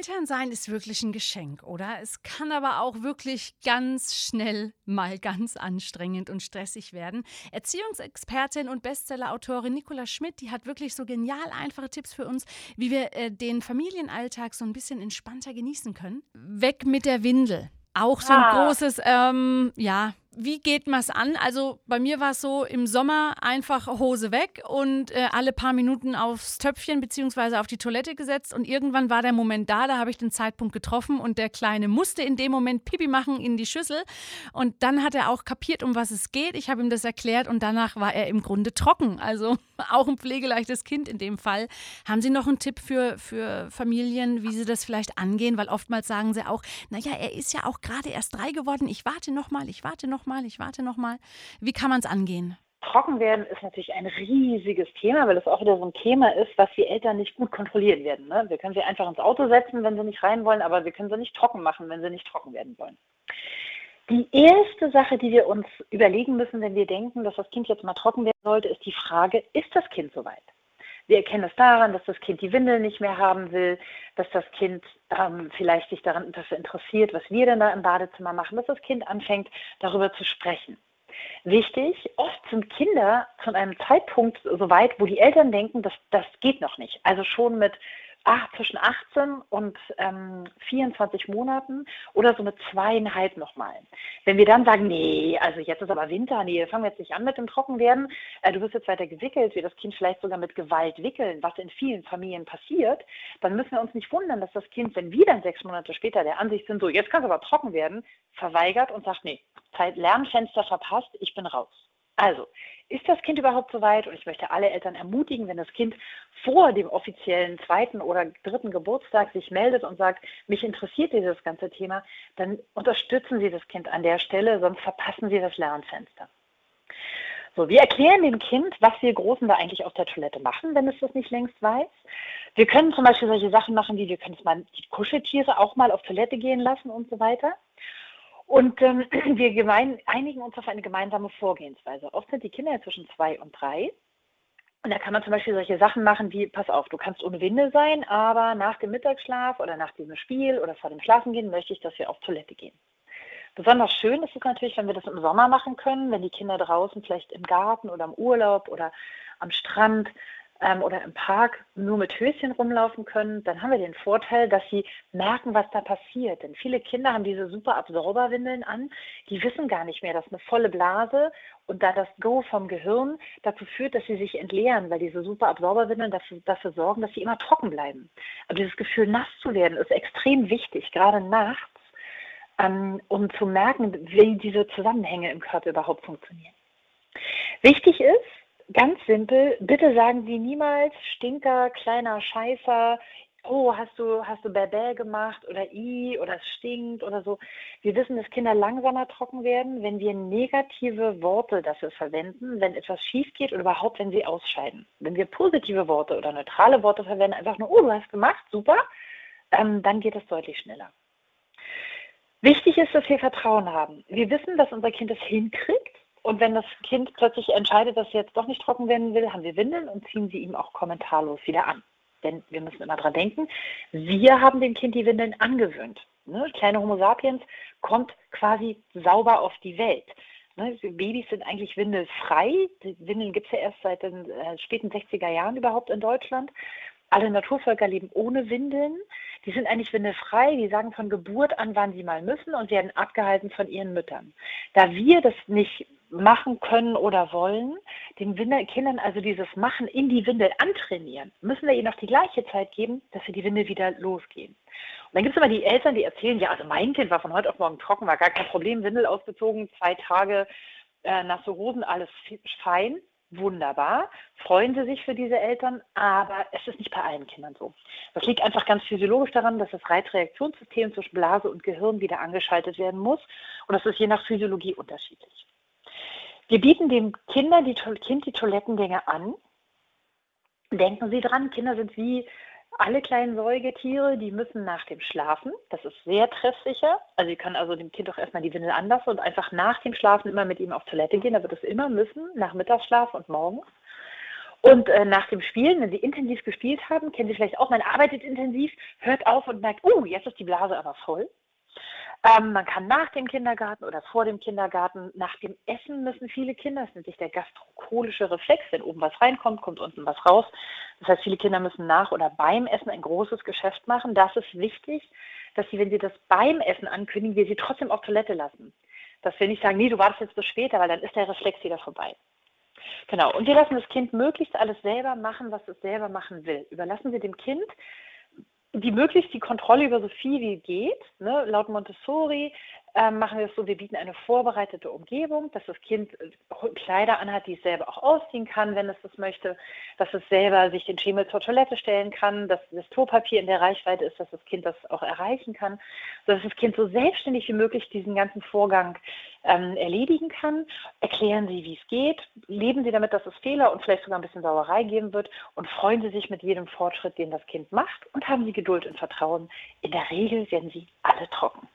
Elternsein ist wirklich ein Geschenk, oder? Es kann aber auch wirklich ganz schnell mal ganz anstrengend und stressig werden. Erziehungsexpertin und Bestsellerautorin Nicola Schmidt, die hat wirklich so genial einfache Tipps für uns, wie wir äh, den Familienalltag so ein bisschen entspannter genießen können. Weg mit der Windel. Auch so ein ah. großes, ähm, ja, wie geht man es an? Also bei mir war es so, im Sommer einfach Hose weg und äh, alle paar Minuten aufs Töpfchen bzw. auf die Toilette gesetzt und irgendwann war der Moment da, da habe ich den Zeitpunkt getroffen und der Kleine musste in dem Moment Pipi machen in die Schüssel und dann hat er auch kapiert, um was es geht. Ich habe ihm das erklärt und danach war er im Grunde trocken. Also auch ein pflegeleichtes Kind in dem Fall. Haben Sie noch einen Tipp für, für Familien, wie sie das vielleicht angehen? Weil oftmals sagen sie auch, naja, er ist ja auch gerade erst drei geworden, ich warte noch mal, ich warte noch noch mal, ich warte noch mal. Wie kann man es angehen? Trockenwerden ist natürlich ein riesiges Thema, weil es auch wieder so ein Thema ist, was die Eltern nicht gut kontrollieren werden. Ne? Wir können sie einfach ins Auto setzen, wenn sie nicht rein wollen, aber wir können sie nicht trocken machen, wenn sie nicht trocken werden wollen. Die erste Sache, die wir uns überlegen müssen, wenn wir denken, dass das Kind jetzt mal trocken werden sollte, ist die Frage, ist das Kind soweit? Wir erkennen es daran, dass das Kind die Windel nicht mehr haben will, dass das Kind ähm, vielleicht sich daran interessiert, was wir denn da im Badezimmer machen, dass das Kind anfängt, darüber zu sprechen. Wichtig, oft sind Kinder zu einem Zeitpunkt so weit, wo die Eltern denken, dass das geht noch nicht. Also schon mit ach, zwischen 18 und ähm, 24 Monaten oder so mit zweieinhalb nochmal. Wenn wir dann sagen, nee, also jetzt ist aber Winter, nee, fangen wir jetzt nicht an mit dem Trockenwerden, äh, du wirst jetzt weiter gewickelt, wir das Kind vielleicht sogar mit Gewalt wickeln, was in vielen Familien passiert, dann müssen wir uns nicht wundern, dass das Kind, wenn wir dann sechs Monate später der Ansicht sind, so jetzt kann es aber trocken werden, verweigert und sagt, nee, Zeit Lernfenster verpasst, ich bin raus. Also, ist das Kind überhaupt soweit? Und ich möchte alle Eltern ermutigen, wenn das Kind vor dem offiziellen zweiten oder dritten Geburtstag sich meldet und sagt, mich interessiert dieses ganze Thema, dann unterstützen Sie das Kind an der Stelle, sonst verpassen Sie das Lernfenster. So, wir erklären dem Kind, was wir Großen da eigentlich auf der Toilette machen, wenn es das nicht längst weiß. Wir können zum Beispiel solche Sachen machen, wie wir können es mal die Kuscheltiere auch mal auf Toilette gehen lassen und so weiter. Und ähm, wir gemein, einigen uns auf eine gemeinsame Vorgehensweise. Oft sind die Kinder ja zwischen zwei und drei. Und da kann man zum Beispiel solche Sachen machen wie, pass auf, du kannst ohne Windel sein, aber nach dem Mittagsschlaf oder nach diesem Spiel oder vor dem Schlafengehen möchte ich, dass wir auf Toilette gehen. Besonders schön ist es natürlich, wenn wir das im Sommer machen können, wenn die Kinder draußen vielleicht im Garten oder im Urlaub oder am Strand ähm, oder im Park nur mit Höschen rumlaufen können, dann haben wir den Vorteil, dass sie merken, was da passiert. Denn viele Kinder haben diese super Absorberwindeln an, die wissen gar nicht mehr, dass eine volle Blase und da das Go vom Gehirn dazu führt, dass sie sich entleeren, weil diese super Absorberwindeln dafür, dafür sorgen, dass sie immer trocken bleiben. Aber dieses Gefühl, nass zu werden, ist extrem wichtig, gerade nachts, ähm, um zu merken, wie diese Zusammenhänge im Körper überhaupt funktionieren. Wichtig ist, Ganz simpel, bitte sagen Sie niemals Stinker, kleiner Scheißer, oh, hast du, hast du Bäbä gemacht oder i oder es stinkt oder so. Wir wissen, dass Kinder langsamer trocken werden, wenn wir negative Worte dafür verwenden, wenn etwas schief geht oder überhaupt, wenn sie ausscheiden. Wenn wir positive Worte oder neutrale Worte verwenden, einfach nur, oh, du hast gemacht, super, ähm, dann geht es deutlich schneller. Wichtig ist, dass wir Vertrauen haben. Wir wissen, dass unser Kind es hinkriegt und wenn das Kind plötzlich entscheidet, dass es jetzt doch nicht trocken werden will, haben wir Windeln und ziehen sie ihm auch kommentarlos wieder an. Denn wir müssen immer dran denken, wir haben dem Kind die Windeln angewöhnt. Ne? Kleine Homo sapiens kommt quasi sauber auf die Welt. Ne? Babys sind eigentlich windelfrei. Die Windeln gibt es ja erst seit den äh, späten 60er Jahren überhaupt in Deutschland. Alle Naturvölker leben ohne Windeln. Die sind eigentlich windelfrei. Die sagen von Geburt an, wann sie mal müssen und werden abgehalten von ihren Müttern. Da wir das nicht machen können oder wollen, den Windel, Kindern also dieses Machen in die Windel antrainieren, müssen wir ihnen auch die gleiche Zeit geben, dass sie die Windel wieder losgehen. Und dann gibt es immer die Eltern, die erzählen, ja, also mein Kind war von heute auf morgen trocken, war gar kein Problem, Windel ausgezogen, zwei Tage äh, nasse Hosen, alles fein, wunderbar, freuen sie sich für diese Eltern, aber es ist nicht bei allen Kindern so. Das liegt einfach ganz physiologisch daran, dass das Reizreaktionssystem zwischen Blase und Gehirn wieder angeschaltet werden muss und das ist je nach Physiologie unterschiedlich. Wir bieten dem Kinder die, Kind die Toilettengänge an. Denken Sie dran, Kinder sind wie alle kleinen Säugetiere, die müssen nach dem Schlafen. Das ist sehr treffsicher. Also Sie können also dem Kind auch erstmal die Windel anlassen und einfach nach dem Schlafen immer mit ihm auf Toilette gehen. Da wird es immer müssen, nach Mittagsschlaf und morgens. Und äh, nach dem Spielen, wenn Sie intensiv gespielt haben, kennen Sie vielleicht auch, man arbeitet intensiv, hört auf und merkt, uh, jetzt ist die Blase aber voll. Ähm, man kann nach dem Kindergarten oder vor dem Kindergarten, nach dem Essen müssen viele Kinder, das nennt sich der gastrokolische Reflex, wenn oben was reinkommt, kommt unten was raus. Das heißt, viele Kinder müssen nach oder beim Essen ein großes Geschäft machen. Das ist wichtig, dass sie, wenn sie das beim Essen ankündigen, wir sie trotzdem auf Toilette lassen. Dass wir nicht sagen, nee, du wartest jetzt bis später, weil dann ist der Reflex wieder vorbei. Genau. Und wir lassen das Kind möglichst alles selber machen, was es selber machen will. Überlassen Sie dem Kind die möglichst die Kontrolle über so viel wie geht. Ne? Laut Montessori ähm, machen wir es so, wir bieten eine vorbereitete Umgebung, dass das Kind äh, Kleider anhat, die es selber auch ausziehen kann, wenn es das möchte, dass es selber sich den Schemel zur Toilette stellen kann, dass das Klopapier in der Reichweite ist, dass das Kind das auch erreichen kann, sodass das Kind so selbstständig wie möglich diesen ganzen Vorgang ähm, erledigen kann. Erklären Sie, wie es geht, leben Sie damit, dass es Fehler und vielleicht sogar ein bisschen Sauerei geben wird und freuen Sie sich mit jedem Fortschritt, den das Kind macht und haben Sie Geduld und Vertrauen. In der Regel werden Sie alle trocken.